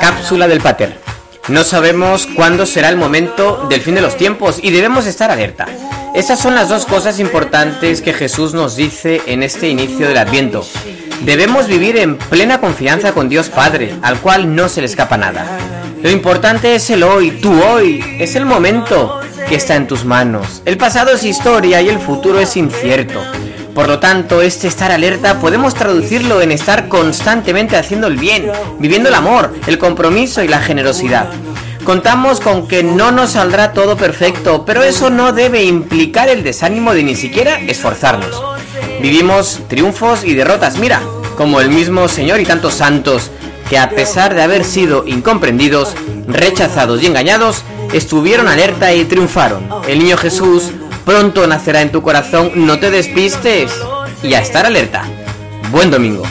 Cápsula del Pater. No sabemos cuándo será el momento del fin de los tiempos y debemos estar alerta. Esas son las dos cosas importantes que Jesús nos dice en este inicio del Adviento. Debemos vivir en plena confianza con Dios Padre, al cual no se le escapa nada. Lo importante es el hoy, tu hoy, es el momento que está en tus manos. El pasado es historia y el futuro es incierto. Por lo tanto, este estar alerta podemos traducirlo en estar constantemente haciendo el bien, viviendo el amor, el compromiso y la generosidad. Contamos con que no nos saldrá todo perfecto, pero eso no debe implicar el desánimo de ni siquiera esforzarnos. Vivimos triunfos y derrotas, mira, como el mismo Señor y tantos santos, que a pesar de haber sido incomprendidos, rechazados y engañados, estuvieron alerta y triunfaron. El niño Jesús pronto nacerá en tu corazón, no te despistes y a estar alerta. Buen domingo.